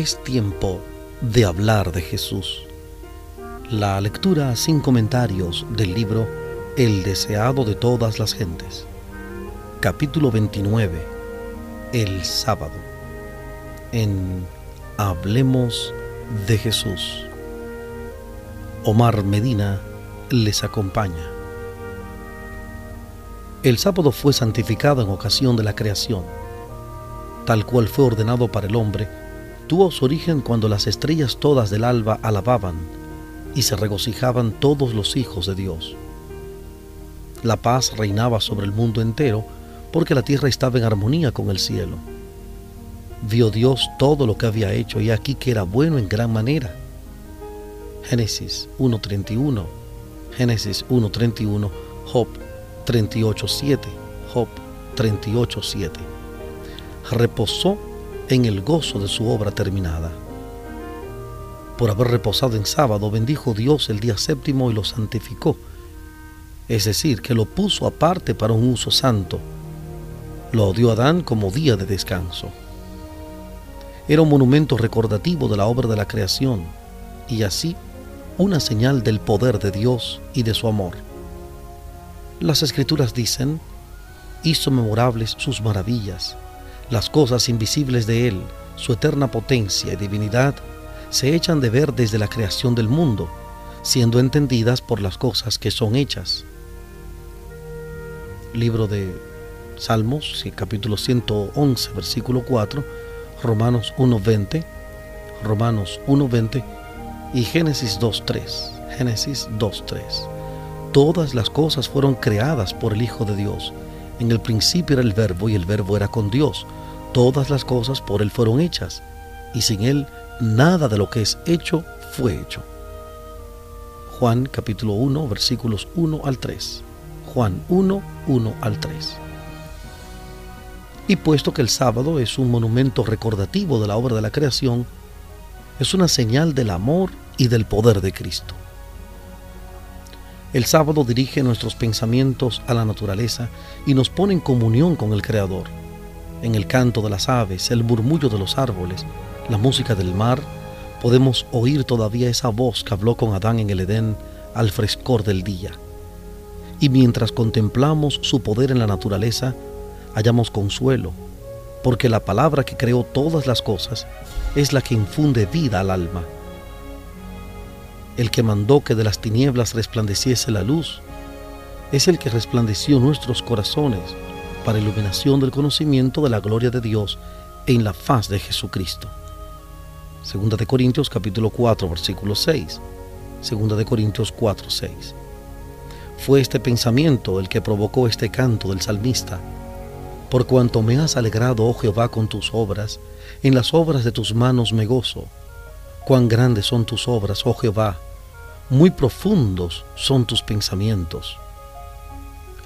Es tiempo de hablar de Jesús. La lectura sin comentarios del libro El deseado de todas las gentes. Capítulo 29. El sábado. En Hablemos de Jesús. Omar Medina les acompaña. El sábado fue santificado en ocasión de la creación, tal cual fue ordenado para el hombre, tuvo su origen cuando las estrellas todas del alba alababan y se regocijaban todos los hijos de Dios. La paz reinaba sobre el mundo entero porque la tierra estaba en armonía con el cielo. Vio Dios todo lo que había hecho y aquí que era bueno en gran manera. Génesis 1.31, Génesis 1.31, Job 38.7, Job 38.7. Reposó en el gozo de su obra terminada. Por haber reposado en sábado, bendijo Dios el día séptimo y lo santificó, es decir, que lo puso aparte para un uso santo. Lo dio a Adán como día de descanso. Era un monumento recordativo de la obra de la creación y así una señal del poder de Dios y de su amor. Las escrituras dicen, hizo memorables sus maravillas, las cosas invisibles de Él, su eterna potencia y divinidad, se echan de ver desde la creación del mundo, siendo entendidas por las cosas que son hechas. Libro de Salmos, capítulo 111, versículo 4, Romanos 1.20, Romanos 1.20 y Génesis 2.3, Génesis 2.3. Todas las cosas fueron creadas por el Hijo de Dios. En el principio era el verbo y el verbo era con Dios. Todas las cosas por Él fueron hechas y sin Él nada de lo que es hecho fue hecho. Juan capítulo 1 versículos 1 al 3. Juan 1, 1 al 3. Y puesto que el sábado es un monumento recordativo de la obra de la creación, es una señal del amor y del poder de Cristo. El sábado dirige nuestros pensamientos a la naturaleza y nos pone en comunión con el Creador. En el canto de las aves, el murmullo de los árboles, la música del mar, podemos oír todavía esa voz que habló con Adán en el Edén al frescor del día. Y mientras contemplamos su poder en la naturaleza, hallamos consuelo, porque la palabra que creó todas las cosas es la que infunde vida al alma el que mandó que de las tinieblas resplandeciese la luz, es el que resplandeció nuestros corazones para iluminación del conocimiento de la gloria de Dios en la faz de Jesucristo. Segunda de Corintios capítulo 4 versículo 6. Segunda de Corintios 4 6. Fue este pensamiento el que provocó este canto del salmista. Por cuanto me has alegrado, oh Jehová, con tus obras, en las obras de tus manos me gozo. Cuán grandes son tus obras, oh Jehová, muy profundos son tus pensamientos.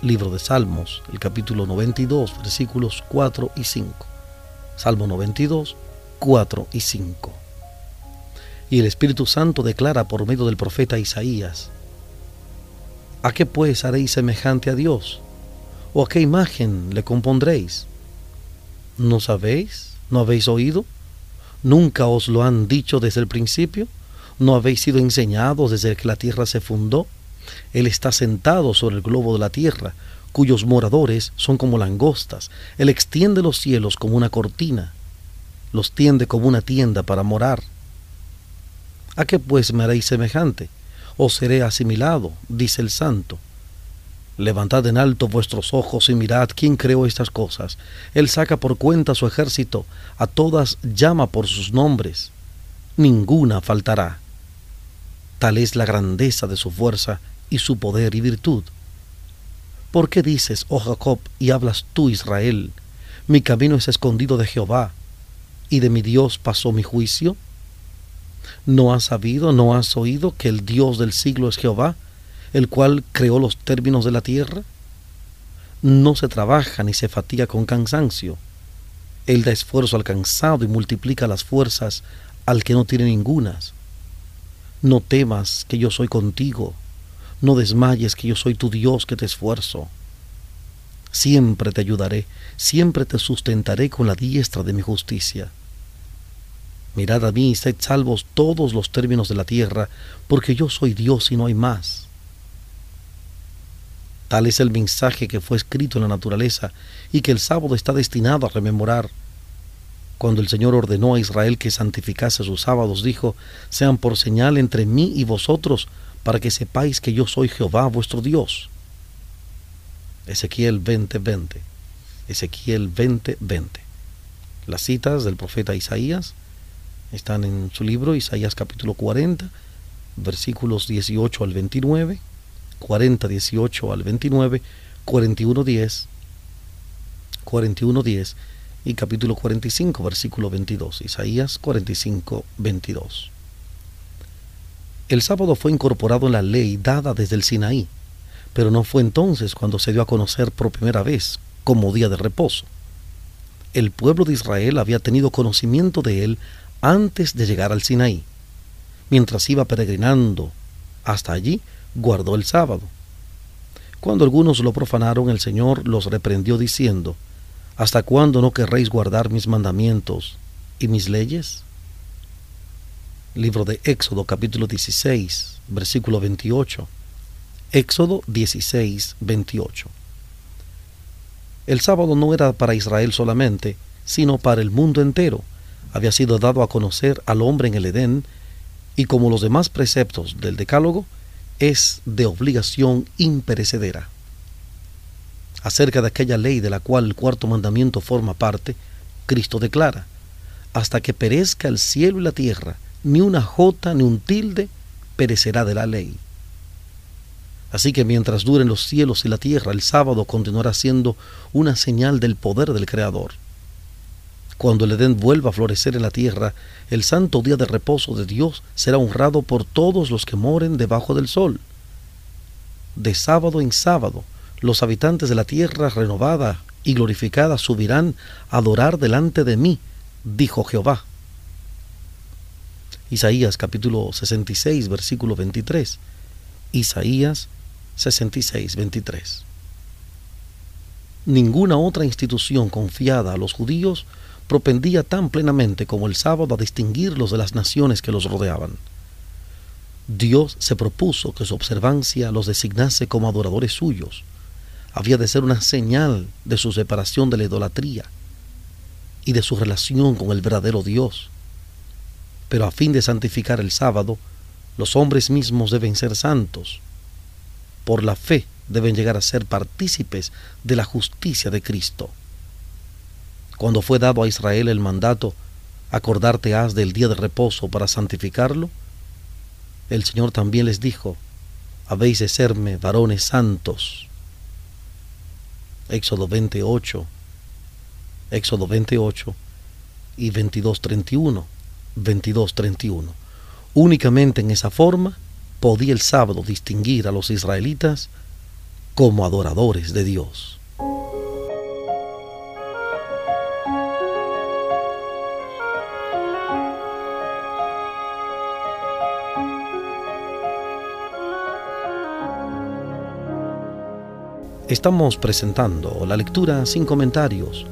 Libro de Salmos, el capítulo 92, versículos 4 y 5. Salmo 92, 4 y 5. Y el Espíritu Santo declara por medio del profeta Isaías, ¿A qué pues haréis semejante a Dios? ¿O a qué imagen le compondréis? ¿No sabéis? ¿No habéis oído? ¿Nunca os lo han dicho desde el principio? ¿No habéis sido enseñados desde que la tierra se fundó? Él está sentado sobre el globo de la tierra, cuyos moradores son como langostas. Él extiende los cielos como una cortina, los tiende como una tienda para morar. ¿A qué pues me haréis semejante? ¿O seré asimilado? dice el santo. Levantad en alto vuestros ojos y mirad quién creó estas cosas. Él saca por cuenta su ejército, a todas llama por sus nombres. Ninguna faltará. Tal es la grandeza de su fuerza y su poder y virtud. ¿Por qué dices, oh Jacob, y hablas tú, Israel, mi camino es escondido de Jehová, y de mi Dios pasó mi juicio? ¿No has sabido, no has oído que el Dios del siglo es Jehová, el cual creó los términos de la tierra? No se trabaja ni se fatiga con cansancio. Él da esfuerzo al cansado y multiplica las fuerzas al que no tiene ningunas. No temas que yo soy contigo, no desmayes que yo soy tu Dios que te esfuerzo. Siempre te ayudaré, siempre te sustentaré con la diestra de mi justicia. Mirad a mí y sed salvos todos los términos de la tierra, porque yo soy Dios y no hay más. Tal es el mensaje que fue escrito en la naturaleza y que el sábado está destinado a rememorar. Cuando el Señor ordenó a Israel que santificase sus sábados, dijo, sean por señal entre mí y vosotros, para que sepáis que yo soy Jehová vuestro Dios. Ezequiel 20:20. Ezequiel 20:20. Las citas del profeta Isaías están en su libro Isaías capítulo 40, versículos 18 al 29, 40, 18 al 29, 41, 10, 41, 10 y capítulo 45, versículo 22. Isaías 45, 22. El sábado fue incorporado en la ley dada desde el Sinaí, pero no fue entonces cuando se dio a conocer por primera vez como día de reposo. El pueblo de Israel había tenido conocimiento de él antes de llegar al Sinaí. Mientras iba peregrinando hasta allí, guardó el sábado. Cuando algunos lo profanaron, el Señor los reprendió diciendo, ¿Hasta cuándo no querréis guardar mis mandamientos y mis leyes? Libro de Éxodo capítulo 16, versículo 28. Éxodo 16, 28. El sábado no era para Israel solamente, sino para el mundo entero. Había sido dado a conocer al hombre en el Edén y como los demás preceptos del Decálogo, es de obligación imperecedera. Acerca de aquella ley de la cual el cuarto mandamiento forma parte, Cristo declara, hasta que perezca el cielo y la tierra, ni una jota ni un tilde perecerá de la ley. Así que mientras duren los cielos y la tierra, el sábado continuará siendo una señal del poder del Creador. Cuando el Edén vuelva a florecer en la tierra, el santo día de reposo de Dios será honrado por todos los que moren debajo del sol. De sábado en sábado, los habitantes de la tierra renovada y glorificada subirán a adorar delante de mí, dijo Jehová. Isaías capítulo 66, versículo 23. Isaías 66, 23. Ninguna otra institución confiada a los judíos propendía tan plenamente como el sábado a distinguirlos de las naciones que los rodeaban. Dios se propuso que su observancia los designase como adoradores suyos. Había de ser una señal de su separación de la idolatría y de su relación con el verdadero Dios. Pero a fin de santificar el sábado, los hombres mismos deben ser santos. Por la fe deben llegar a ser partícipes de la justicia de Cristo. Cuando fue dado a Israel el mandato, acordarte has del día de reposo para santificarlo, el Señor también les dijo, habéis de serme varones santos. Éxodo 28, Éxodo 28 y 22.31, 22.31. Únicamente en esa forma podía el sábado distinguir a los israelitas como adoradores de Dios. Estamos presentando la lectura sin comentarios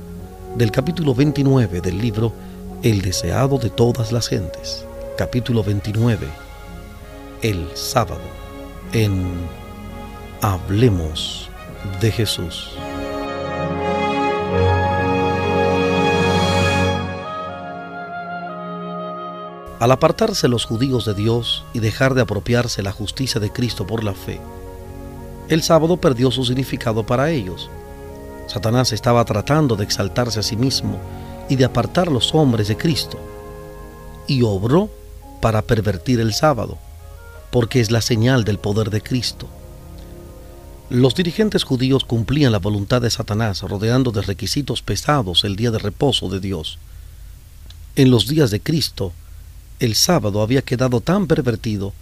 del capítulo 29 del libro El deseado de todas las gentes. Capítulo 29. El sábado. En Hablemos de Jesús. Al apartarse los judíos de Dios y dejar de apropiarse la justicia de Cristo por la fe, el sábado perdió su significado para ellos. Satanás estaba tratando de exaltarse a sí mismo y de apartar los hombres de Cristo, y obró para pervertir el sábado, porque es la señal del poder de Cristo. Los dirigentes judíos cumplían la voluntad de Satanás rodeando de requisitos pesados el día de reposo de Dios. En los días de Cristo, el sábado había quedado tan pervertido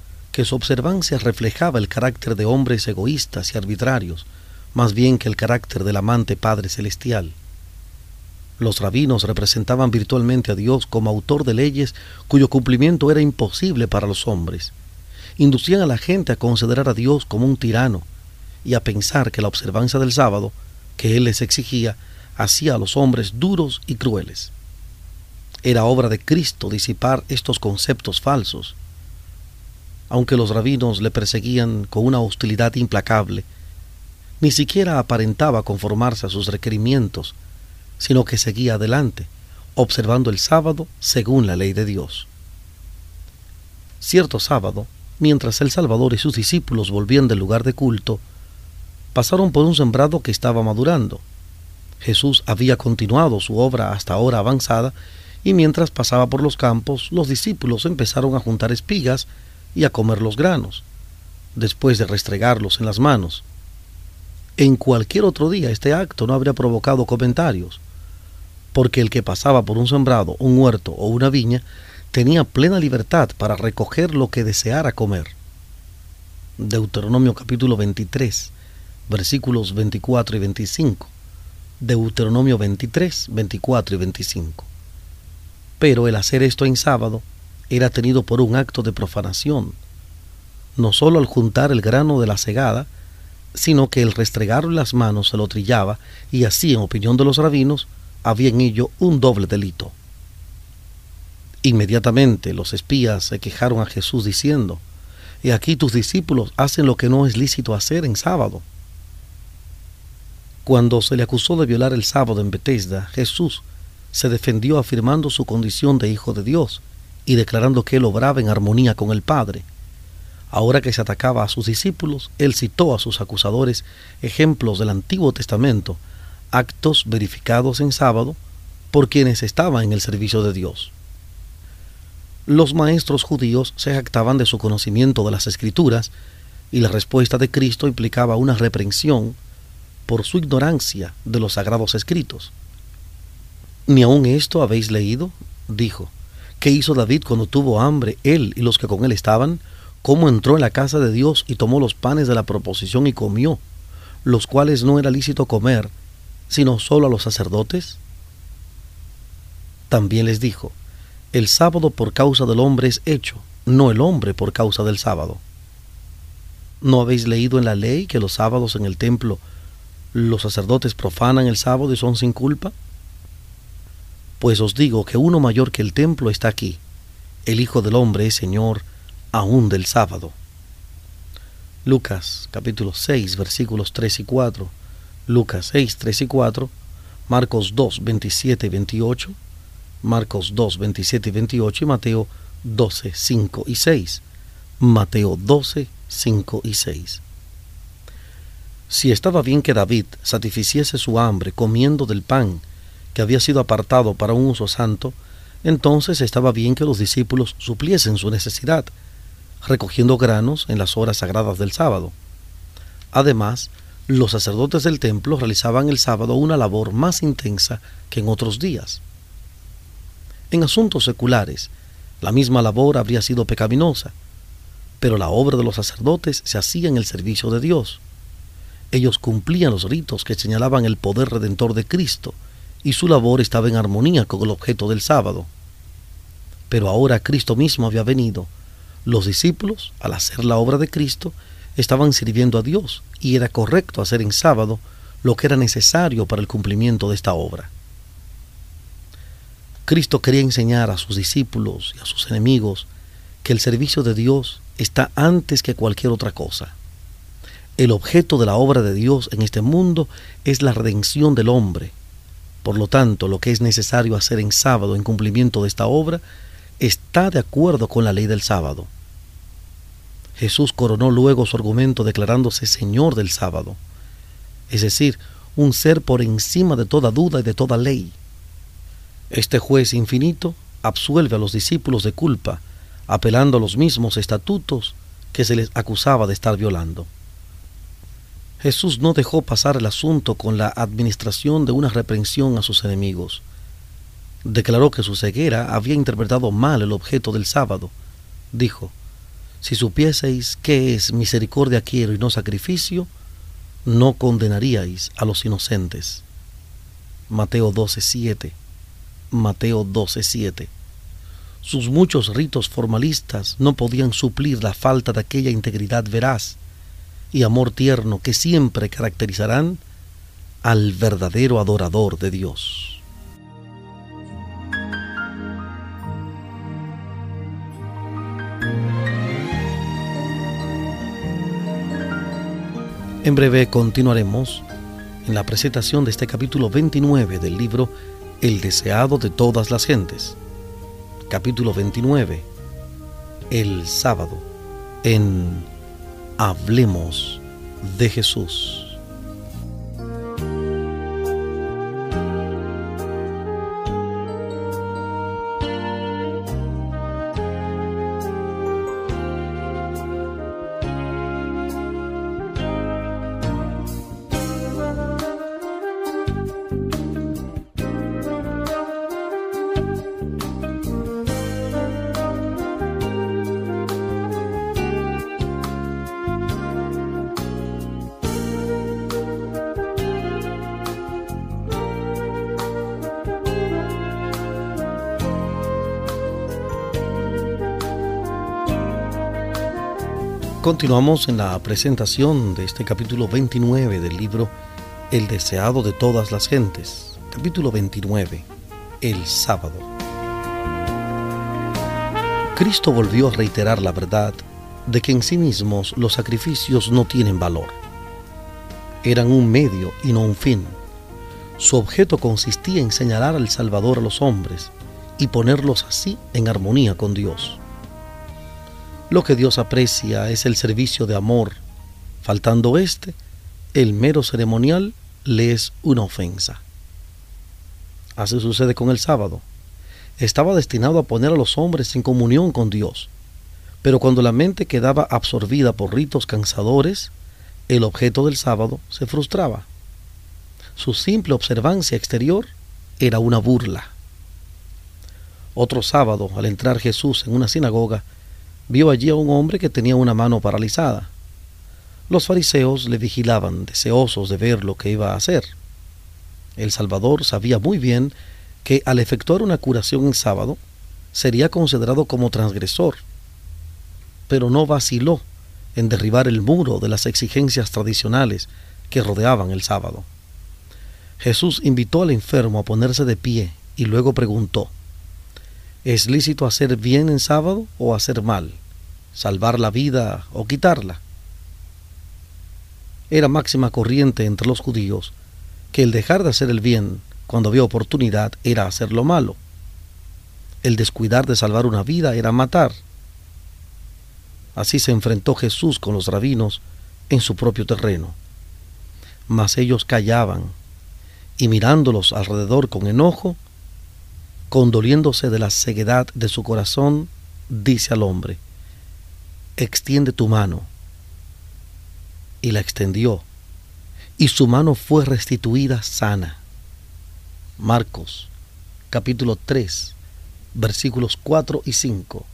que su observancia reflejaba el carácter de hombres egoístas y arbitrarios, más bien que el carácter del amante Padre Celestial. Los rabinos representaban virtualmente a Dios como autor de leyes cuyo cumplimiento era imposible para los hombres. Inducían a la gente a considerar a Dios como un tirano y a pensar que la observancia del sábado, que Él les exigía, hacía a los hombres duros y crueles. Era obra de Cristo disipar estos conceptos falsos. Aunque los rabinos le perseguían con una hostilidad implacable, ni siquiera aparentaba conformarse a sus requerimientos, sino que seguía adelante, observando el sábado según la ley de Dios. Cierto sábado, mientras el Salvador y sus discípulos volvían del lugar de culto, pasaron por un sembrado que estaba madurando. Jesús había continuado su obra hasta ahora avanzada y mientras pasaba por los campos, los discípulos empezaron a juntar espigas y a comer los granos, después de restregarlos en las manos. En cualquier otro día este acto no habría provocado comentarios, porque el que pasaba por un sembrado, un huerto o una viña tenía plena libertad para recoger lo que deseara comer. Deuteronomio capítulo 23, versículos 24 y 25. Deuteronomio 23, 24 y 25. Pero el hacer esto en sábado era tenido por un acto de profanación, no sólo al juntar el grano de la cegada, sino que el restregarlo en las manos se lo trillaba, y así, en opinión de los rabinos, había en ello un doble delito. Inmediatamente los espías se quejaron a Jesús diciendo, Y aquí tus discípulos hacen lo que no es lícito hacer en sábado. Cuando se le acusó de violar el sábado en Bethesda, Jesús se defendió afirmando su condición de hijo de Dios y declarando que él obraba en armonía con el Padre. Ahora que se atacaba a sus discípulos, él citó a sus acusadores ejemplos del Antiguo Testamento, actos verificados en sábado por quienes estaban en el servicio de Dios. Los maestros judíos se jactaban de su conocimiento de las escrituras y la respuesta de Cristo implicaba una reprensión por su ignorancia de los sagrados escritos. ¿Ni aun esto habéis leído? dijo. ¿Qué hizo David cuando tuvo hambre, él y los que con él estaban? ¿Cómo entró en la casa de Dios y tomó los panes de la proposición y comió, los cuales no era lícito comer, sino solo a los sacerdotes? También les dijo, el sábado por causa del hombre es hecho, no el hombre por causa del sábado. ¿No habéis leído en la ley que los sábados en el templo los sacerdotes profanan el sábado y son sin culpa? Pues os digo que uno mayor que el templo está aquí. El Hijo del Hombre es Señor aún del sábado. Lucas capítulo 6 versículos 3 y 4, Lucas 6, 3 y 4, Marcos 2, 27 y 28, Marcos 2, 27 y 28 y Mateo 12, 5 y 6. Mateo 12, 5 y 6. Si estaba bien que David satisficiese su hambre comiendo del pan que había sido apartado para un uso santo, entonces estaba bien que los discípulos supliesen su necesidad, recogiendo granos en las horas sagradas del sábado. Además, los sacerdotes del templo realizaban el sábado una labor más intensa que en otros días. En asuntos seculares, la misma labor habría sido pecaminosa, pero la obra de los sacerdotes se hacía en el servicio de Dios. Ellos cumplían los ritos que señalaban el poder redentor de Cristo, y su labor estaba en armonía con el objeto del sábado. Pero ahora Cristo mismo había venido. Los discípulos, al hacer la obra de Cristo, estaban sirviendo a Dios y era correcto hacer en sábado lo que era necesario para el cumplimiento de esta obra. Cristo quería enseñar a sus discípulos y a sus enemigos que el servicio de Dios está antes que cualquier otra cosa. El objeto de la obra de Dios en este mundo es la redención del hombre por lo tanto, lo que es necesario hacer en sábado en cumplimiento de esta obra está de acuerdo con la ley del sábado. Jesús coronó luego su argumento declarándose Señor del sábado, es decir, un ser por encima de toda duda y de toda ley. Este juez infinito absuelve a los discípulos de culpa, apelando a los mismos estatutos que se les acusaba de estar violando. Jesús no dejó pasar el asunto con la administración de una reprensión a sus enemigos. Declaró que su ceguera había interpretado mal el objeto del sábado. Dijo, si supieseis qué es misericordia quiero y no sacrificio, no condenaríais a los inocentes. Mateo 12:7. Mateo 12:7. Sus muchos ritos formalistas no podían suplir la falta de aquella integridad veraz y amor tierno que siempre caracterizarán al verdadero adorador de Dios. En breve continuaremos en la presentación de este capítulo 29 del libro El deseado de todas las gentes. Capítulo 29. El sábado. En Hablemos de Jesús. Continuamos en la presentación de este capítulo 29 del libro El deseado de todas las gentes. Capítulo 29. El sábado. Cristo volvió a reiterar la verdad de que en sí mismos los sacrificios no tienen valor. Eran un medio y no un fin. Su objeto consistía en señalar al Salvador a los hombres y ponerlos así en armonía con Dios. Lo que Dios aprecia es el servicio de amor. Faltando este, el mero ceremonial le es una ofensa. Así sucede con el sábado. Estaba destinado a poner a los hombres en comunión con Dios, pero cuando la mente quedaba absorbida por ritos cansadores, el objeto del sábado se frustraba. Su simple observancia exterior era una burla. Otro sábado, al entrar Jesús en una sinagoga, vio allí a un hombre que tenía una mano paralizada. Los fariseos le vigilaban, deseosos de ver lo que iba a hacer. El Salvador sabía muy bien que al efectuar una curación en sábado, sería considerado como transgresor, pero no vaciló en derribar el muro de las exigencias tradicionales que rodeaban el sábado. Jesús invitó al enfermo a ponerse de pie y luego preguntó, ¿Es lícito hacer bien en sábado o hacer mal? ¿Salvar la vida o quitarla? Era máxima corriente entre los judíos que el dejar de hacer el bien cuando había oportunidad era hacer lo malo. El descuidar de salvar una vida era matar. Así se enfrentó Jesús con los rabinos en su propio terreno. Mas ellos callaban y mirándolos alrededor con enojo, condoliéndose de la ceguedad de su corazón, dice al hombre, extiende tu mano. Y la extendió, y su mano fue restituida sana. Marcos, capítulo 3, versículos 4 y 5.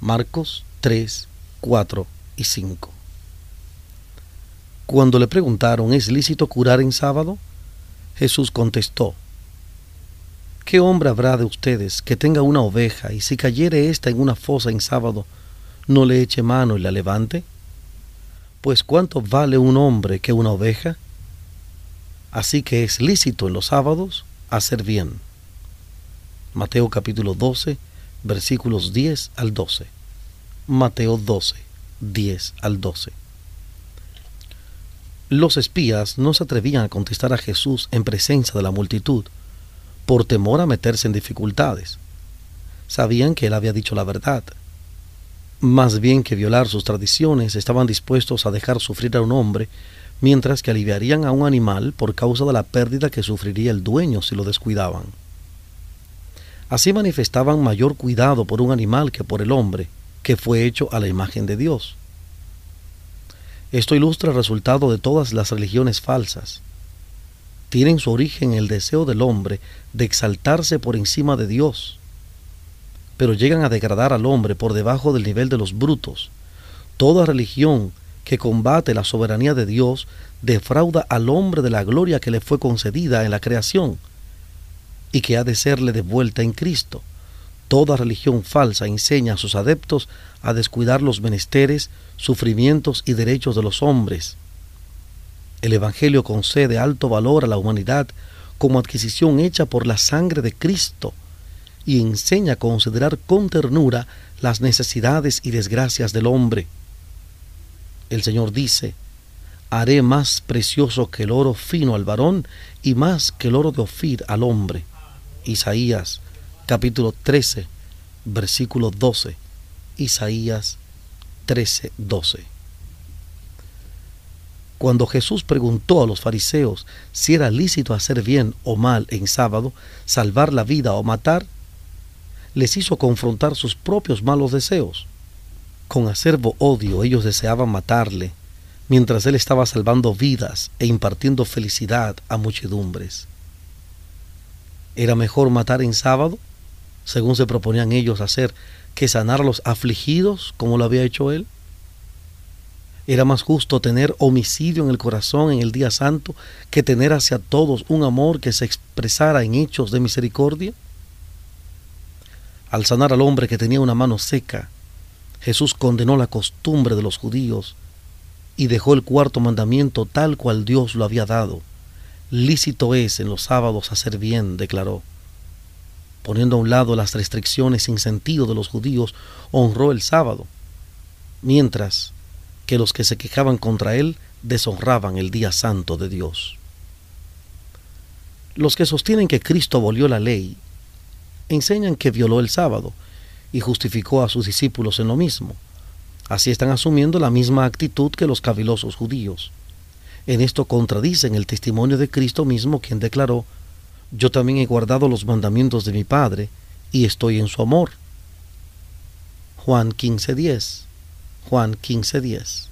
Marcos 3, 4 y 5. Cuando le preguntaron, ¿es lícito curar en sábado? Jesús contestó, ¿Qué hombre habrá de ustedes que tenga una oveja y si cayere ésta en una fosa en sábado, no le eche mano y la levante? Pues cuánto vale un hombre que una oveja? Así que es lícito en los sábados hacer bien. Mateo capítulo 12, versículos 10 al 12. Mateo 12, 10 al 12. Los espías no se atrevían a contestar a Jesús en presencia de la multitud, por temor a meterse en dificultades. Sabían que él había dicho la verdad. Más bien que violar sus tradiciones, estaban dispuestos a dejar sufrir a un hombre, mientras que aliviarían a un animal por causa de la pérdida que sufriría el dueño si lo descuidaban. Así manifestaban mayor cuidado por un animal que por el hombre, que fue hecho a la imagen de Dios. Esto ilustra el resultado de todas las religiones falsas tienen su origen en el deseo del hombre de exaltarse por encima de Dios, pero llegan a degradar al hombre por debajo del nivel de los brutos. Toda religión que combate la soberanía de Dios defrauda al hombre de la gloria que le fue concedida en la creación y que ha de serle devuelta en Cristo. Toda religión falsa enseña a sus adeptos a descuidar los menesteres, sufrimientos y derechos de los hombres el Evangelio concede alto valor a la humanidad como adquisición hecha por la sangre de Cristo y enseña a considerar con ternura las necesidades y desgracias del hombre. El Señor dice, haré más precioso que el oro fino al varón y más que el oro de Ofir al hombre. Isaías capítulo 13, versículo 12. Isaías 13, 12. Cuando Jesús preguntó a los fariseos si era lícito hacer bien o mal en sábado, salvar la vida o matar, les hizo confrontar sus propios malos deseos. Con acervo odio ellos deseaban matarle, mientras él estaba salvando vidas e impartiendo felicidad a muchedumbres. ¿Era mejor matar en sábado, según se proponían ellos hacer, que sanar a los afligidos como lo había hecho él? Era más justo tener homicidio en el corazón en el día santo que tener hacia todos un amor que se expresara en hechos de misericordia. Al sanar al hombre que tenía una mano seca, Jesús condenó la costumbre de los judíos y dejó el cuarto mandamiento tal cual Dios lo había dado. Lícito es en los sábados hacer bien, declaró. Poniendo a un lado las restricciones sin sentido de los judíos, honró el sábado, mientras que los que se quejaban contra él deshonraban el día santo de Dios. Los que sostienen que Cristo abolió la ley enseñan que violó el sábado y justificó a sus discípulos en lo mismo. Así están asumiendo la misma actitud que los cavilosos judíos. En esto contradicen el testimonio de Cristo mismo, quien declaró, Yo también he guardado los mandamientos de mi Padre y estoy en su amor. Juan 15:10 Juan 15:10.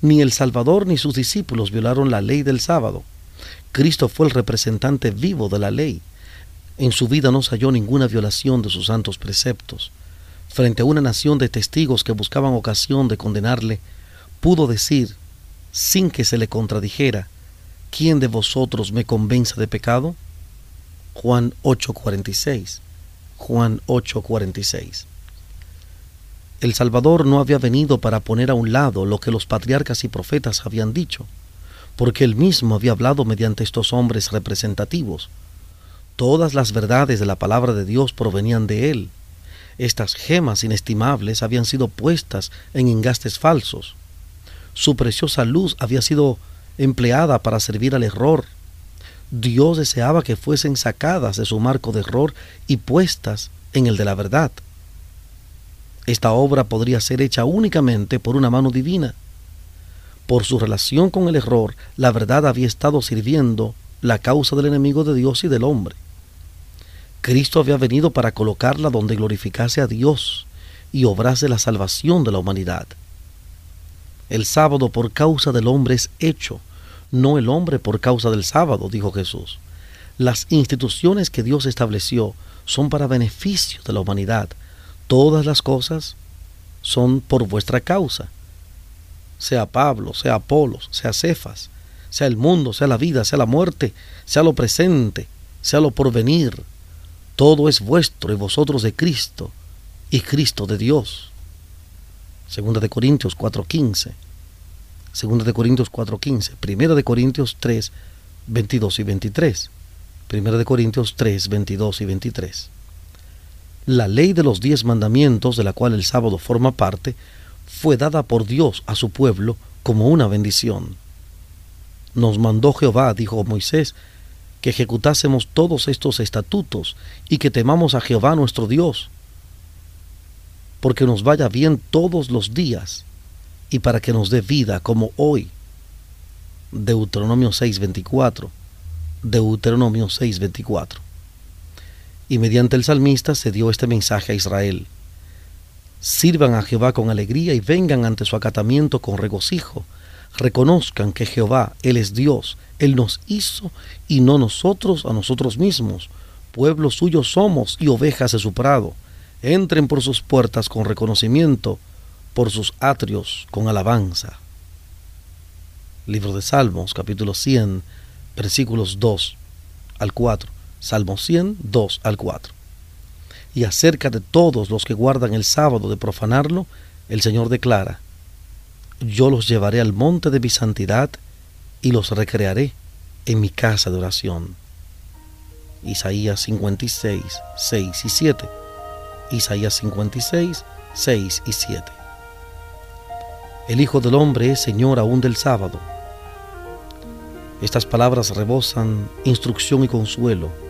Ni el Salvador ni sus discípulos violaron la ley del sábado. Cristo fue el representante vivo de la ley. En su vida no se halló ninguna violación de sus santos preceptos. Frente a una nación de testigos que buscaban ocasión de condenarle, pudo decir, sin que se le contradijera, ¿quién de vosotros me convence de pecado? Juan 8:46. Juan 8:46. El Salvador no había venido para poner a un lado lo que los patriarcas y profetas habían dicho, porque él mismo había hablado mediante estos hombres representativos. Todas las verdades de la palabra de Dios provenían de él. Estas gemas inestimables habían sido puestas en engastes falsos. Su preciosa luz había sido empleada para servir al error. Dios deseaba que fuesen sacadas de su marco de error y puestas en el de la verdad. Esta obra podría ser hecha únicamente por una mano divina. Por su relación con el error, la verdad había estado sirviendo la causa del enemigo de Dios y del hombre. Cristo había venido para colocarla donde glorificase a Dios y obrase la salvación de la humanidad. El sábado por causa del hombre es hecho, no el hombre por causa del sábado, dijo Jesús. Las instituciones que Dios estableció son para beneficio de la humanidad, todas las cosas son por vuestra causa. Sea Pablo, sea Apolos, sea Cefas, sea el mundo, sea la vida, sea la muerte, sea lo presente, sea lo porvenir. Todo es vuestro y vosotros de Cristo y Cristo de Dios. Segunda de Corintios 4:15. Segunda de Corintios 4:15. Primera de Corintios 3, 22 y 23. Primera de Corintios 3, 22 y 23. La ley de los diez mandamientos, de la cual el sábado forma parte, fue dada por Dios a su pueblo como una bendición. Nos mandó Jehová, dijo Moisés, que ejecutásemos todos estos estatutos y que temamos a Jehová nuestro Dios, porque nos vaya bien todos los días y para que nos dé vida como hoy. Deuteronomio 6:24. Deuteronomio 6:24 y mediante el salmista se dio este mensaje a Israel. Sirvan a Jehová con alegría y vengan ante su acatamiento con regocijo. Reconozcan que Jehová, Él es Dios, Él nos hizo y no nosotros a nosotros mismos. Pueblo suyo somos y ovejas de su prado. Entren por sus puertas con reconocimiento, por sus atrios con alabanza. Libro de Salmos, capítulo 100, versículos 2 al 4. Salmo 100, 2 al 4. Y acerca de todos los que guardan el sábado de profanarlo, el Señor declara, yo los llevaré al monte de mi santidad y los recrearé en mi casa de oración. Isaías 56, 6 y 7. Isaías 56, 6 y 7. El Hijo del Hombre es Señor aún del sábado. Estas palabras rebosan instrucción y consuelo.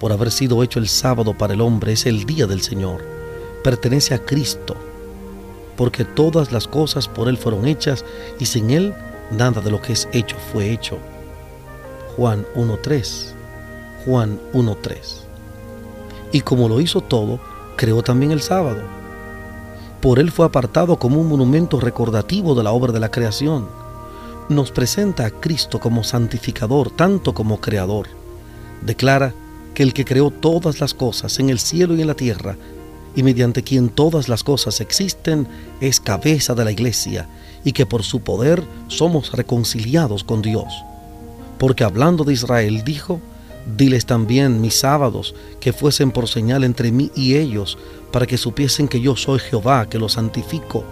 Por haber sido hecho el sábado para el hombre, es el día del Señor. Pertenece a Cristo, porque todas las cosas por Él fueron hechas y sin Él nada de lo que es hecho fue hecho. Juan 1.3. Juan 1.3. Y como lo hizo todo, creó también el sábado. Por Él fue apartado como un monumento recordativo de la obra de la creación nos presenta a Cristo como santificador tanto como creador. Declara que el que creó todas las cosas en el cielo y en la tierra, y mediante quien todas las cosas existen, es cabeza de la iglesia, y que por su poder somos reconciliados con Dios. Porque hablando de Israel dijo, Diles también mis sábados que fuesen por señal entre mí y ellos, para que supiesen que yo soy Jehová, que los santifico.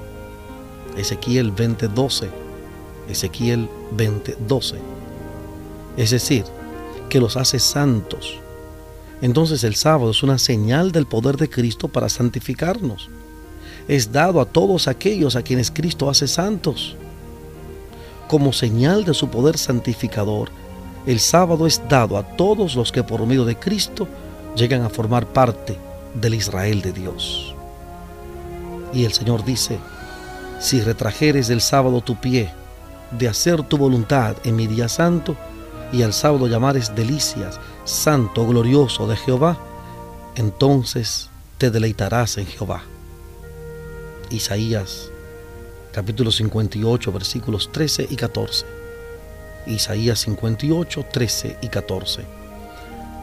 Ezequiel 20:12 Ezequiel 20:12. Es decir, que los hace santos. Entonces el sábado es una señal del poder de Cristo para santificarnos. Es dado a todos aquellos a quienes Cristo hace santos. Como señal de su poder santificador, el sábado es dado a todos los que por medio de Cristo llegan a formar parte del Israel de Dios. Y el Señor dice, si retrajeres del sábado tu pie, de hacer tu voluntad en mi día santo, y al sábado llamares delicias, santo, glorioso de Jehová, entonces te deleitarás en Jehová. Isaías capítulo 58 versículos 13 y 14. Isaías 58, 13 y 14.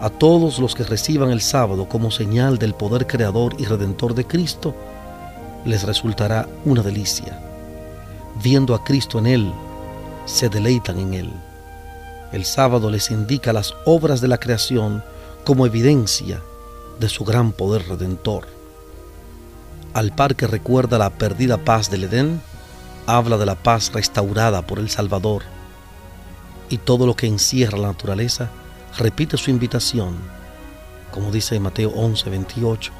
A todos los que reciban el sábado como señal del poder creador y redentor de Cristo, les resultará una delicia. Viendo a Cristo en él, se deleitan en él. El sábado les indica las obras de la creación como evidencia de su gran poder redentor. Al par que recuerda la perdida paz del Edén, habla de la paz restaurada por el Salvador. Y todo lo que encierra la naturaleza repite su invitación, como dice Mateo 11, 28.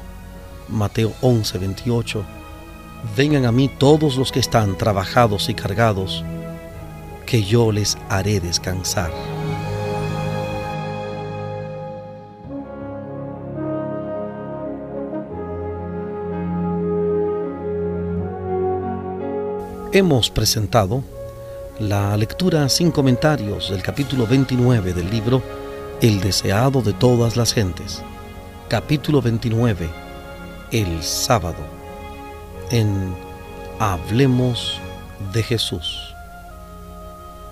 Mateo 11, 28. Vengan a mí todos los que están trabajados y cargados, que yo les haré descansar. Hemos presentado la lectura sin comentarios del capítulo 29 del libro El deseado de todas las gentes. Capítulo 29. El sábado. En Hablemos de Jesús.